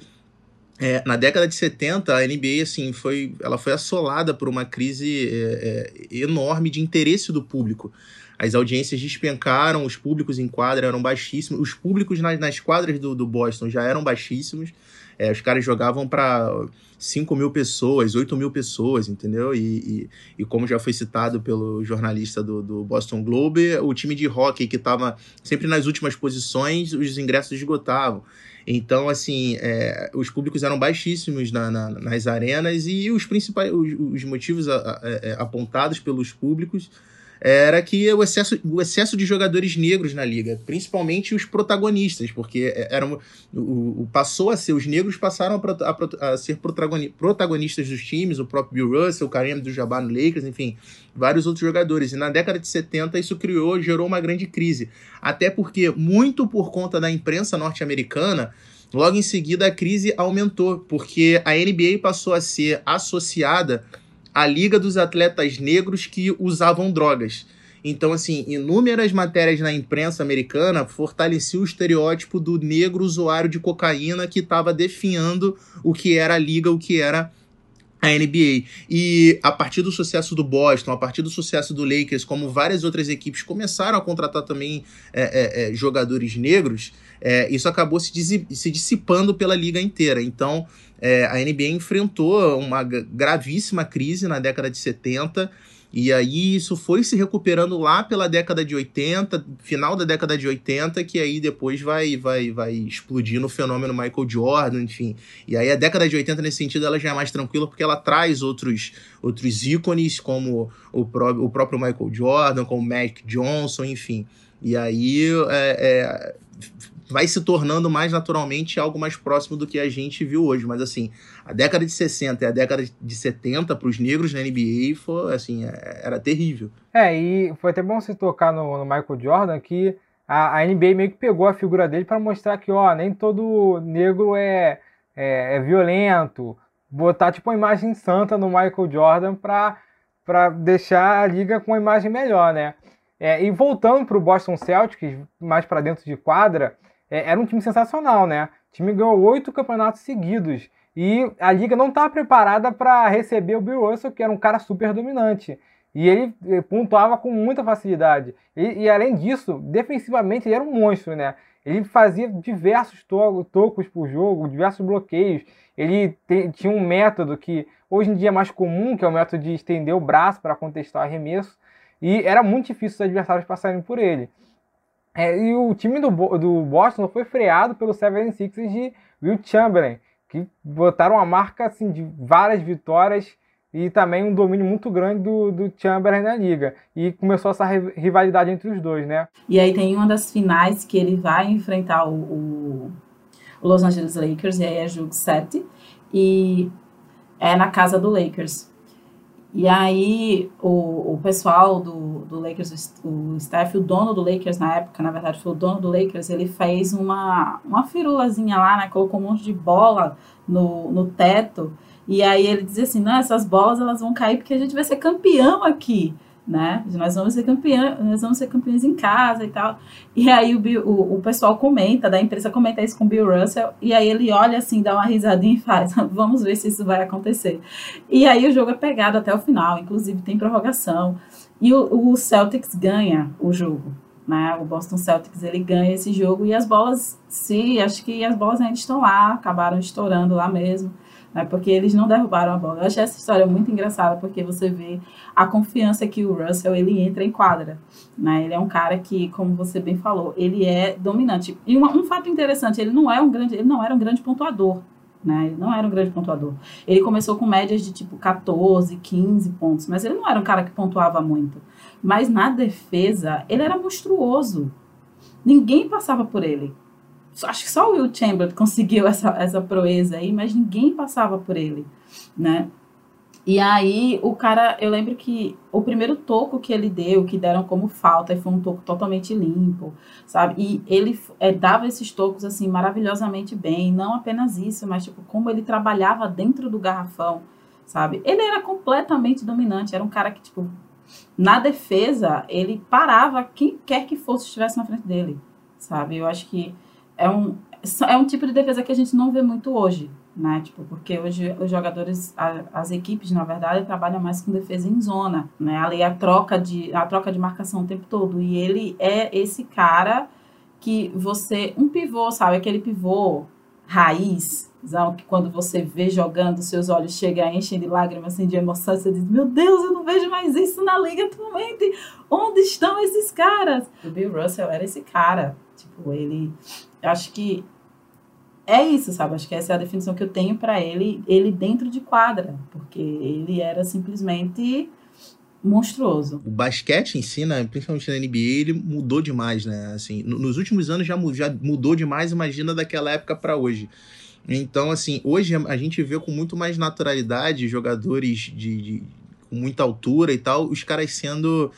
é, na década de 70, a NBA assim, foi, ela foi assolada por uma crise é, é, enorme de interesse do público. As audiências despencaram, os públicos em quadra eram baixíssimos, os públicos nas, nas quadras do, do Boston já eram baixíssimos. É, os caras jogavam para 5 mil pessoas, 8 mil pessoas, entendeu? E, e, e, como já foi citado pelo jornalista do, do Boston Globe, o time de hockey que estava sempre nas últimas posições, os ingressos esgotavam. Então, assim, é, os públicos eram baixíssimos na, na, nas arenas e os principais os, os motivos a, a, a, é, apontados pelos públicos era que o excesso, o excesso de jogadores negros na liga, principalmente os protagonistas, porque eram, o, o passou a ser, os negros passaram a, a, a, ser protagonistas dos times, o próprio Bill Russell, o Kareem do Jabbar no Lakers, enfim, vários outros jogadores. E na década de 70 isso criou, gerou uma grande crise. Até porque, muito por conta da imprensa norte-americana, logo em seguida a crise aumentou, porque a NBA passou a ser associada a Liga dos Atletas Negros que usavam drogas. Então, assim, inúmeras matérias na imprensa americana fortaleciam o estereótipo do negro usuário de cocaína que estava definhando o que era a liga, o que era a NBA. E a partir do sucesso do Boston, a partir do sucesso do Lakers, como várias outras equipes começaram a contratar também é, é, é, jogadores negros, é, isso acabou se, se, dissipando pela liga inteira. Então, é, a NBA enfrentou uma gravíssima crise na década de 70. E aí isso foi se recuperando lá pela década de 80, final da década de 80, que aí depois vai vai vai explodir no fenômeno Michael Jordan, enfim. E aí a década de 80 nesse sentido ela já é mais tranquila porque ela traz outros outros ícones como o, pró o próprio Michael Jordan, como Magic Johnson, enfim. E aí é, é vai se tornando mais naturalmente algo mais próximo do que a gente viu hoje. Mas assim, a década de 60 e a década de 70 para os negros na NBA foi assim, é, era terrível. É, e foi até bom você tocar no, no Michael Jordan que a, a, NBA meio que pegou a figura dele para mostrar que, ó, nem todo negro é é, é violento, botar tipo uma imagem santa no Michael Jordan para para deixar a liga com uma imagem melhor, né? É, e voltando para o Boston Celtics, mais para dentro de quadra, é, era um time sensacional, né? O time ganhou oito campeonatos seguidos e a liga não estava preparada para receber o Bill Russell, que era um cara super dominante. E ele eh, pontuava com muita facilidade. E, e, além disso, defensivamente ele era um monstro, né? Ele fazia diversos to tocos por jogo, diversos bloqueios. Ele tinha um método que hoje em dia é mais comum, que é o método de estender o braço para contestar o arremesso. E era muito difícil os adversários passarem por ele. É, e o time do, do Boston foi freado pelo 76ers de Will Chamberlain, que botaram uma marca assim, de várias vitórias e também um domínio muito grande do, do Chamberlain na liga. E começou essa rivalidade entre os dois, né? E aí tem uma das finais que ele vai enfrentar o, o, Los Angeles Lakers, e aí é jogo 7, e é na casa do Lakers. E aí o, o pessoal do, do Lakers, o staff, o dono do Lakers na época, na verdade foi o dono do Lakers, ele fez uma, uma firulazinha lá, né? Colocou um monte de bola no, no teto e aí ele dizia assim, não, essas bolas elas vão cair porque a gente vai ser campeão aqui, né? Nós vamos ser campeão, nós vamos ser campeões em casa e tal. E aí o, o, o pessoal comenta, da imprensa comenta isso com o Bill Russell, e aí ele olha assim, dá uma risadinha e faz, vamos ver se isso vai acontecer. E aí o jogo é pegado até o final, inclusive tem prorrogação. E o, o Celtics ganha o jogo. Né, o Boston Celtics ele ganha esse jogo e as bolas, sim, acho que as bolas ainda estão lá, acabaram estourando lá mesmo né? Porque eles não derrubaram a bola. Eu achei essa história muito engraçada, porque você vê a confiança que o Russell ele entra em quadra, né? Ele é um cara que, como você bem falou, ele é dominante. E um, um fato interessante, ele não é um grande, ele não era um grande pontuador. Né? Ele não era um grande pontuador. Ele começou com médias de tipo 14, 15 pontos, mas ele não era um cara que pontuava muito. Mas na defesa, ele era monstruoso. Ninguém passava por ele acho que só o Will Chamberlain conseguiu essa, essa proeza aí, mas ninguém passava por ele, né? E aí o cara, eu lembro que o primeiro toco que ele deu, que deram como falta, foi um toco totalmente limpo, sabe? E ele é, dava esses tocos assim maravilhosamente bem, não apenas isso, mas tipo como ele trabalhava dentro do garrafão, sabe? Ele era completamente dominante, era um cara que tipo na defesa ele parava quem quer que fosse estivesse na frente dele, sabe? Eu acho que é um, é um tipo de defesa que a gente não vê muito hoje, né? Tipo, porque hoje os jogadores, a, as equipes, na verdade, trabalham mais com defesa em zona, né? Ali a troca de a troca de marcação o tempo todo e ele é esse cara que você um pivô, sabe, aquele pivô raiz, que quando você vê jogando, seus olhos chegam a enchem de lágrimas, assim, de emoção, você diz, meu Deus, eu não vejo mais isso na liga atualmente. Onde estão esses caras? O Bill Russell era esse cara. Tipo, ele acho que é isso, sabe? Acho que essa é a definição que eu tenho para ele, ele dentro de quadra, porque ele era simplesmente monstruoso. O basquete em si, né, principalmente na NBA, ele mudou demais, né? Assim, nos últimos anos já, já mudou demais, imagina daquela época para hoje. Então, assim, hoje a gente vê com muito mais naturalidade jogadores de, de com muita altura e tal, os caras sendo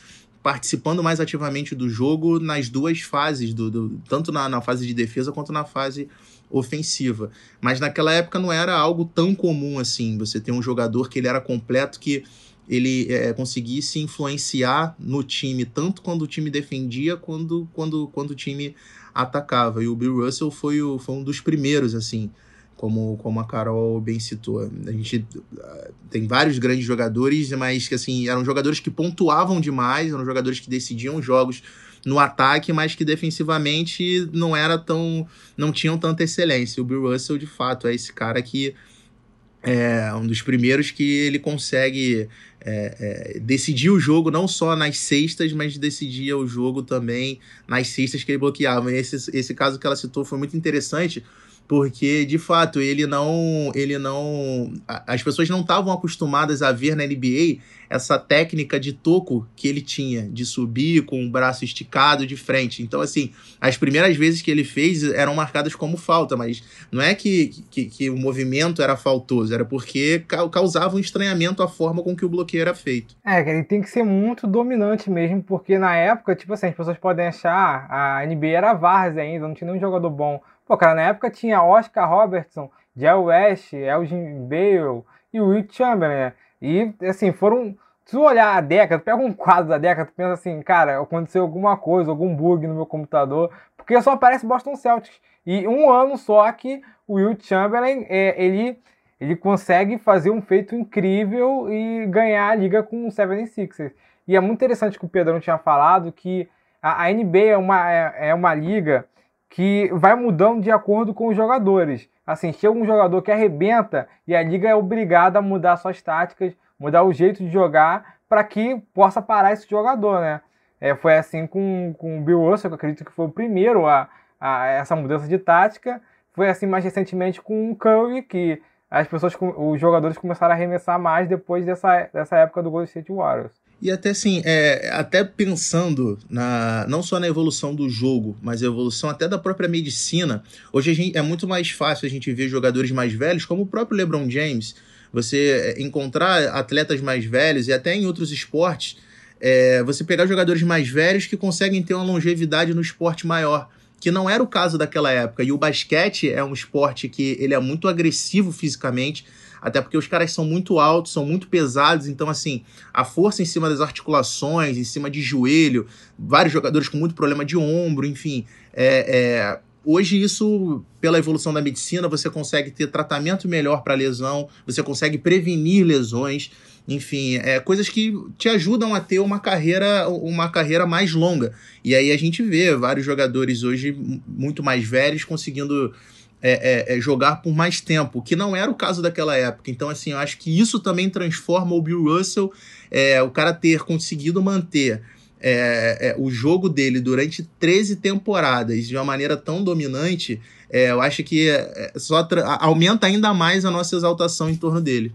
participando mais ativamente do jogo nas duas fases, do, do tanto na, na, fase de defesa quanto na fase ofensiva. Mas naquela época não era algo tão comum assim. Você tem um jogador que ele era completo, que ele é, conseguisse influenciar no time, tanto quando o time defendia, quando, quando, quando o time atacava. E o Bill Russell foi, o, foi um dos primeiros, assim como, como a Carol bem citou. A gente uh, tem vários grandes jogadores, mas que assim, eram jogadores que pontuavam demais, eram jogadores que decidiam jogos no ataque, mas que defensivamente não era tão. não tinham tanta excelência. O Bill Russell, de fato, é esse cara que é um dos primeiros que ele consegue é, é, decidir o jogo não só nas cestas, mas decidia o jogo também nas cestas que ele bloqueava. E esse, esse caso que ela citou foi muito interessante, porque de fato ele não ele não as pessoas não estavam acostumadas a ver na NBA essa técnica de toco que ele tinha de subir com o braço esticado de frente. Então assim as primeiras vezes que ele fez eram marcadas como falta mas não é que, que, que o movimento era faltoso era porque causava um estranhamento a forma com que o bloqueio era feito. É ele tem que ser muito dominante mesmo porque na época tipo assim as pessoas podem achar a NBA era várzea ainda não tinha nenhum jogador bom Pô, cara, na época tinha Oscar Robertson Jay West, Elgin Bale e Will Chamberlain. Né? E, assim, foram se tu olhar a década, pega um quadro da década, tu pensa assim, cara, aconteceu alguma coisa, algum bug no meu computador, porque só aparece Boston Celtics. E um ano só que o Will Chamberlain, é, ele, ele consegue fazer um feito incrível e ganhar a liga com o 76ers. E é muito interessante que o Pedro não tinha falado que a, a NBA é uma, é, é uma liga que vai mudando de acordo com os jogadores. Assim, chega um jogador que arrebenta e a liga é obrigada a mudar suas táticas, mudar o jeito de jogar para que possa parar esse jogador, né? É, foi assim com, com o Bill Russell, que eu acredito que foi o primeiro a, a essa mudança de tática. Foi assim mais recentemente com o Curry, que as pessoas, os jogadores começaram a arremessar mais depois dessa, dessa época do Golden State Warriors. E até assim, é, até pensando na, não só na evolução do jogo, mas a evolução até da própria medicina, hoje gente, é muito mais fácil a gente ver jogadores mais velhos, como o próprio LeBron James, você é, encontrar atletas mais velhos e até em outros esportes, é, você pegar jogadores mais velhos que conseguem ter uma longevidade no esporte maior, que não era o caso daquela época. E o basquete é um esporte que ele é muito agressivo fisicamente, até porque os caras são muito altos, são muito pesados, então assim, a força em cima das articulações, em cima de joelho, vários jogadores com muito problema de ombro, enfim, é, é Hoje, isso, pela evolução da medicina, você consegue ter tratamento melhor para lesão, você consegue prevenir lesões, enfim, é, coisas que te ajudam a ter uma carreira, uma carreira mais longa. E aí a gente vê vários jogadores hoje muito mais velhos conseguindo é, é, é, jogar por mais tempo, que não era o caso daquela época. Então, assim, eu acho que isso também transforma o Bill Russell, é, o cara ter conseguido manter é, é, o jogo dele durante 13 temporadas de uma maneira tão dominante, é, eu acho que só aumenta ainda mais a nossa exaltação em torno dele.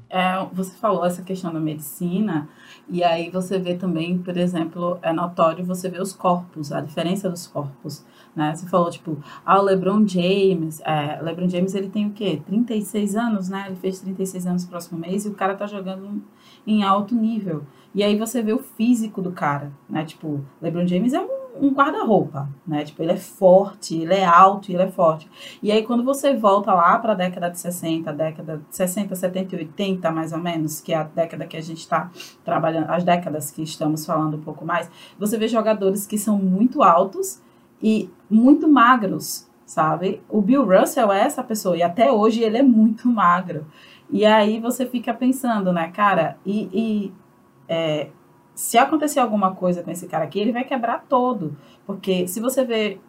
Você falou essa questão da medicina, e aí você vê também, por exemplo, é notório você ver os corpos, a diferença dos corpos. Né? Você falou, tipo, ah, o LeBron James, é, LeBron James ele tem o quê? 36 anos, né? Ele fez 36 anos no próximo mês e o cara tá jogando em alto nível. E aí você vê o físico do cara, né? Tipo, LeBron James é um, um guarda-roupa, né? Tipo, ele é forte, ele é alto e ele é forte. E aí quando você volta lá para a década de 60, década de 60, 70 e 80, mais ou menos, que é a década que a gente está trabalhando, as décadas que estamos falando um pouco mais, você vê jogadores que são muito altos e muito magros, sabe? O Bill Russell é essa pessoa e até hoje ele é muito magro. E aí você fica pensando, né, cara, e, e é, se acontecer alguma coisa com esse cara aqui, ele vai quebrar todo. Porque se você vê,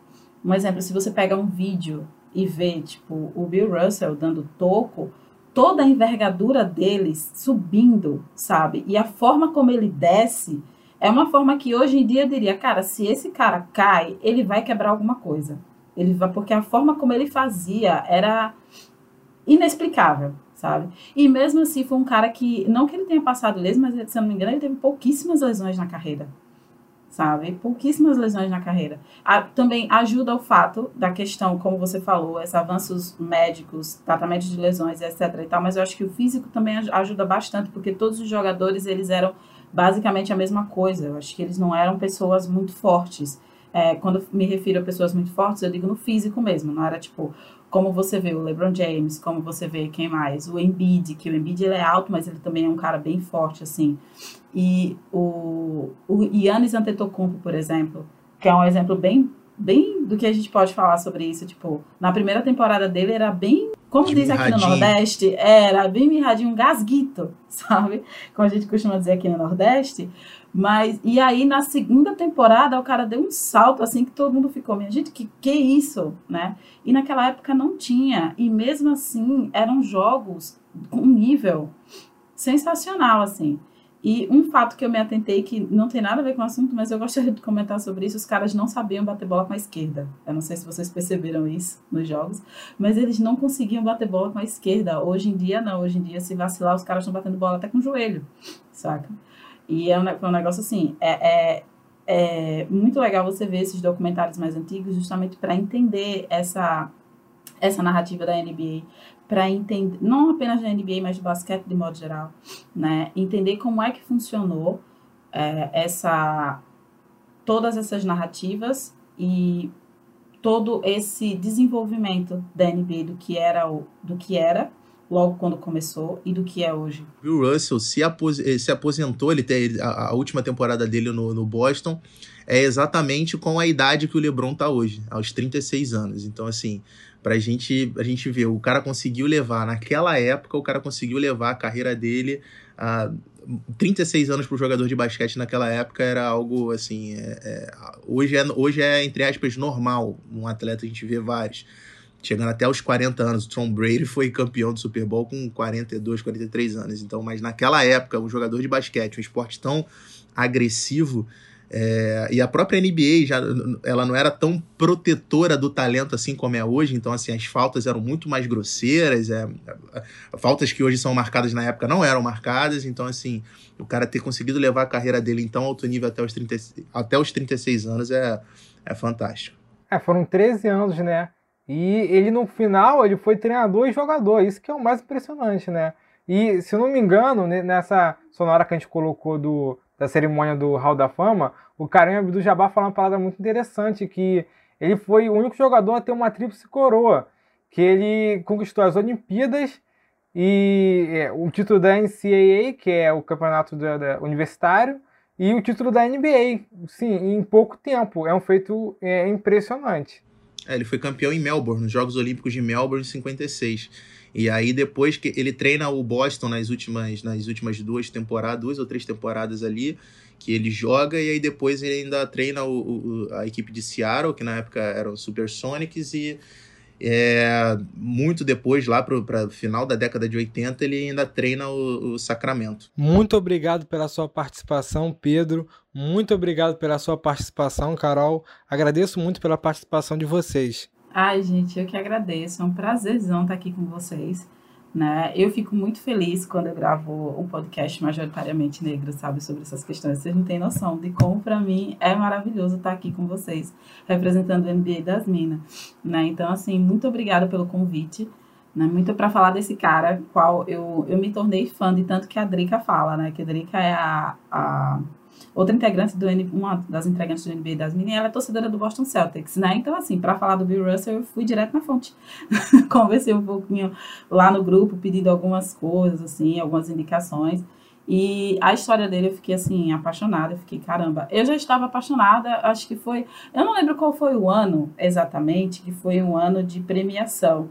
um exemplo, se você pega um vídeo e vê, tipo, o Bill Russell dando toco, toda a envergadura dele subindo, sabe? E a forma como ele desce é uma forma que hoje em dia eu diria, cara, se esse cara cai, ele vai quebrar alguma coisa. Ele vai, porque a forma como ele fazia era inexplicável sabe? E mesmo assim, foi um cara que, não que ele tenha passado lesões, mas se eu não me engano, ele teve pouquíssimas lesões na carreira, sabe? Pouquíssimas lesões na carreira. A, também ajuda o fato da questão, como você falou, esses avanços médicos, tratamento de lesões, etc e tal, mas eu acho que o físico também ajuda bastante, porque todos os jogadores, eles eram basicamente a mesma coisa. Eu acho que eles não eram pessoas muito fortes. É, quando me refiro a pessoas muito fortes, eu digo no físico mesmo, não era tipo, como você vê o LeBron James, como você vê quem mais? O Embiid, que o Embiid ele é alto, mas ele também é um cara bem forte, assim. E o, o Antetokounmpo, por exemplo, que é um exemplo bem, bem do que a gente pode falar sobre isso. Tipo, na primeira temporada dele era bem, como de diz aqui no Nordeste, era bem mirradinho, um gasguito, sabe? Como a gente costuma dizer aqui no Nordeste. Mas, e aí, na segunda temporada, o cara deu um salto, assim, que todo mundo ficou, minha gente, que que isso, né? E naquela época não tinha. E mesmo assim, eram jogos com nível sensacional, assim. E um fato que eu me atentei, que não tem nada a ver com o assunto, mas eu gostaria de comentar sobre isso, os caras não sabiam bater bola com a esquerda. Eu não sei se vocês perceberam isso nos jogos, mas eles não conseguiam bater bola com a esquerda. Hoje em dia, não. Hoje em dia, se vacilar, os caras estão batendo bola até com o joelho, saca? E é um, um negócio assim, é, é, é muito legal você ver esses documentários mais antigos justamente para entender essa, essa narrativa da NBA, para entender, não apenas da NBA, mas do basquete de modo geral, né? Entender como é que funcionou é, essa todas essas narrativas e todo esse desenvolvimento da NBA do que era o, do que era logo quando começou e do que é hoje. Bill Russell se, apos se aposentou, ele tem a, a última temporada dele no, no, Boston é exatamente com a idade que o LeBron tá hoje, aos 36 anos. Então assim, pra gente a gente ver, o cara conseguiu levar naquela época, o cara conseguiu levar a carreira dele a 36 anos para o jogador de basquete naquela época era algo assim. É, é, hoje, é, hoje é, entre aspas, normal. Um atleta a gente vê vários. Chegando até os 40 anos. O Tom Brady foi campeão do Super Bowl com 42, 43 anos. Então, mas naquela época, um jogador de basquete, um esporte tão agressivo, é, e a própria NBA já ela não era tão protetora do talento assim como é hoje, então assim as faltas eram muito mais grosseiras, é, faltas que hoje são marcadas na época não eram marcadas, então assim o cara ter conseguido levar a carreira dele então alto nível até os, 30, até os 36 anos é, é fantástico. É, foram 13 anos, né? E ele no final ele foi treinador e jogador, isso que é o mais impressionante, né? E se eu não me engano, nessa sonora que a gente colocou do da cerimônia do Hall da Fama, o Karim Abdul-Jabbar falou uma palavra muito interessante, que ele foi o único jogador a ter uma tríplice coroa, que ele conquistou as Olimpíadas e é, o título da NCAA, que é o campeonato da, da universitário, e o título da NBA, sim, em pouco tempo. É um feito é, impressionante. É, ele foi campeão em Melbourne, nos Jogos Olímpicos de Melbourne em 56. E aí depois que ele treina o Boston nas últimas, nas últimas duas temporadas, duas ou três temporadas ali, que ele joga, e aí depois ele ainda treina o, o a equipe de Seattle, que na época eram Supersonics, e é, muito depois, lá para o final da década de 80, ele ainda treina o, o, Sacramento. Muito obrigado pela sua participação, Pedro. Muito obrigado pela sua participação, Carol. Agradeço muito pela participação de vocês. Ai, gente, eu que agradeço. É um prazerzão estar aqui com vocês. Né? Eu fico muito feliz quando eu gravo um podcast majoritariamente negro, sabe, sobre essas questões. Vocês não têm noção de como, para mim, é maravilhoso estar aqui com vocês, representando o MBA das Minas. Né? Então, assim, muito obrigada pelo convite. Né? Muito para falar desse cara, qual eu, eu me tornei fã de tanto que a Drica fala, né? Que a Drica é a, a outra integrante do uma das integrantes do NBA das meninas, ela é torcedora do Boston Celtics, né? Então, assim, para falar do Bill Russell, eu fui direto na fonte. Conversei um pouquinho lá no grupo, pedindo algumas coisas, assim, algumas indicações. E a história dele eu fiquei assim, apaixonada. Eu fiquei, caramba, eu já estava apaixonada, acho que foi. Eu não lembro qual foi o ano exatamente, que foi um ano de premiação.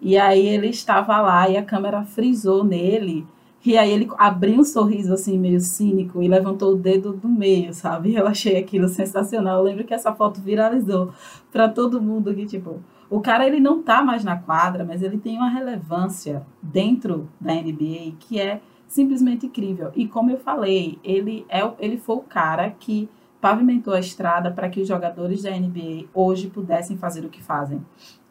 E aí ele estava lá e a câmera frisou nele e aí ele abriu um sorriso assim meio cínico e levantou o dedo do meio, sabe? Eu achei aquilo sensacional. Eu lembro que essa foto viralizou para todo mundo que tipo, o cara ele não tá mais na quadra, mas ele tem uma relevância dentro da NBA que é simplesmente incrível. E como eu falei, ele é ele foi o cara que pavimentou a estrada para que os jogadores da NBA hoje pudessem fazer o que fazem,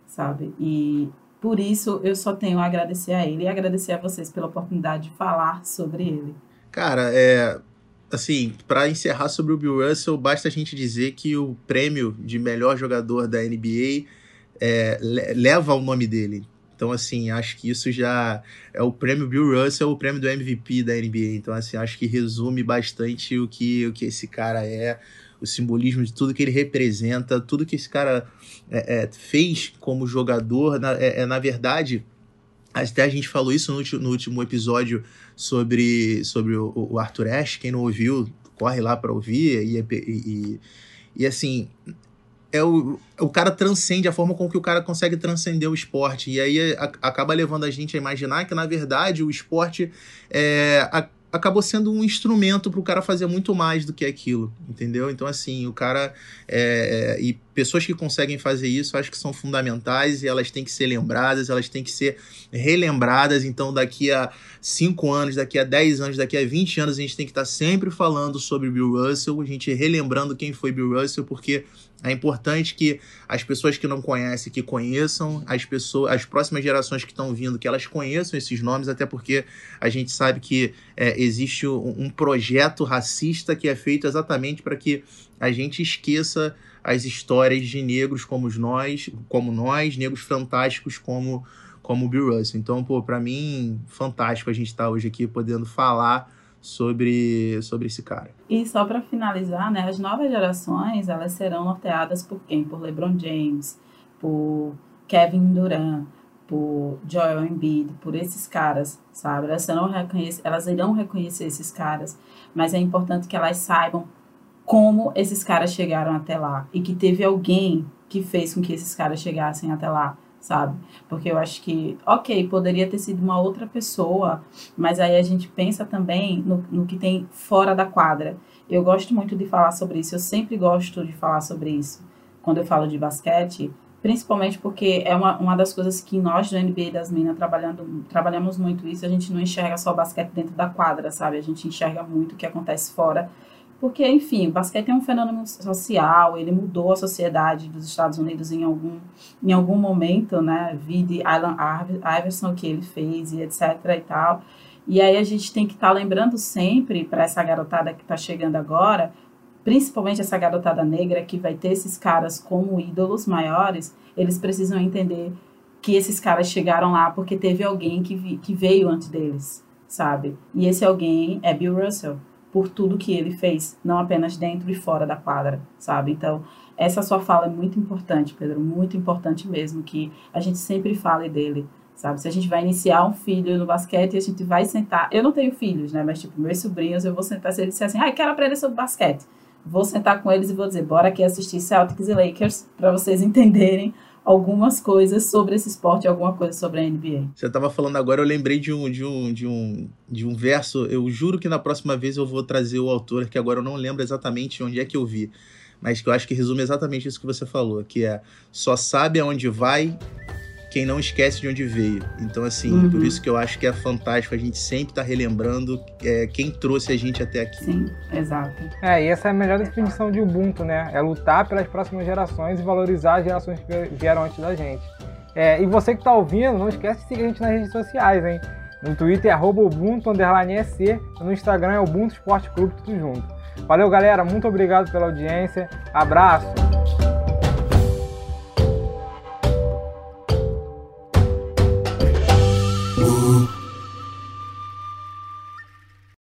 sabe? E por isso, eu só tenho a agradecer a ele e agradecer a vocês pela oportunidade de falar sobre ele. Cara, é. Assim, para encerrar sobre o Bill Russell, basta a gente dizer que o prêmio de melhor jogador da NBA é, leva o nome dele. Então, assim, acho que isso já é o prêmio Bill Russell, o prêmio do MVP da NBA. Então, assim, acho que resume bastante o que, o que esse cara é, o simbolismo de tudo que ele representa, tudo que esse cara é, é, fez como jogador. Na, é, é, na verdade, até a gente falou isso no, no último episódio sobre, sobre o, o, Arthur Ashe. Quem não ouviu, corre lá para ouvir. E, e, e, e, assim, é o, o cara transcende a forma com que o cara consegue transcender o esporte. E aí a, acaba levando a gente a imaginar que, na verdade, o esporte é. A, acabou sendo um instrumento para o cara fazer muito mais do que aquilo, entendeu? Então, assim, o cara. É, é, e pessoas que conseguem fazer isso, acho que são fundamentais e elas têm que ser lembradas, elas têm que ser relembradas. Então, daqui a 5 anos, daqui a 10 anos, daqui a 20 anos, a gente tem que estar sempre falando sobre Bill Russell, a gente relembrando quem foi Bill Russell, porque é importante que as pessoas que não conhecem, que conheçam, as pessoas, as próximas gerações que estão vindo, que elas conheçam esses nomes, até porque a gente sabe que é, existe um, projeto racista que é feito exatamente para que a gente esqueça as histórias de negros como nós, como nós, negros fantásticos como como Bill Russell. Então, pô, para mim, fantástico a gente estar tá hoje aqui podendo falar sobre, sobre esse cara. E só para finalizar, né, as novas gerações elas serão norteadas por quem? Por LeBron James, por Kevin Durant, por Joel Embiid, por esses caras, sabe? Elas, serão reconhecer, elas irão reconhecer esses caras, mas é importante que elas saibam como esses caras chegaram até lá e que teve alguém que fez com que esses caras chegassem até lá, sabe? Porque eu acho que, ok, poderia ter sido uma outra pessoa, mas aí a gente pensa também no, no que tem fora da quadra. Eu gosto muito de falar sobre isso, eu sempre gosto de falar sobre isso quando eu falo de basquete, principalmente porque é uma, uma das coisas que nós do NBA das Minas trabalhando, trabalhamos muito isso, a gente não enxerga só o basquete dentro da quadra, sabe? A gente enxerga muito o que acontece fora, porque, enfim, o basquete é um fenômeno social, ele mudou a sociedade dos Estados Unidos em algum, em algum momento, né? Vide Alan Iverson, o que ele fez e etc e tal. E aí a gente tem que estar tá lembrando sempre para essa garotada que está chegando agora, principalmente essa garotada negra que vai ter esses caras como ídolos maiores, eles precisam entender que esses caras chegaram lá porque teve alguém que, vi, que veio antes deles, sabe? E esse alguém é Bill Russell, por tudo que ele fez, não apenas dentro e fora da quadra, sabe? Então, essa sua fala é muito importante, Pedro, muito importante mesmo, que a gente sempre fale dele, sabe? Se a gente vai iniciar um filho no basquete, a gente vai sentar. Eu não tenho filhos, né? Mas, tipo, meus sobrinhos, eu vou sentar. Se eles disserem assim, ah, quero aprender sobre basquete vou sentar com eles e vou dizer, bora aqui assistir Celtics e Lakers para vocês entenderem algumas coisas sobre esse esporte, alguma coisa sobre a NBA. Você estava falando agora, eu lembrei de um, de um, de um, de um verso. Eu juro que na próxima vez eu vou trazer o autor, que agora eu não lembro exatamente onde é que eu vi, mas que eu acho que resume exatamente isso que você falou, que é só sabe aonde vai quem não esquece de onde veio. Então, assim, uhum. por isso que eu acho que é fantástico a gente sempre estar tá relembrando é, quem trouxe a gente até aqui. Sim, exato. É, e essa é a melhor definição de Ubuntu, né? É lutar pelas próximas gerações e valorizar as gerações que vieram antes da gente. É, e você que está ouvindo, não esquece de seguir a gente nas redes sociais, hein? No Twitter é Ubuntu EC, no Instagram é Ubuntu Esporte Clube, tudo junto. Valeu, galera. Muito obrigado pela audiência. Abraço.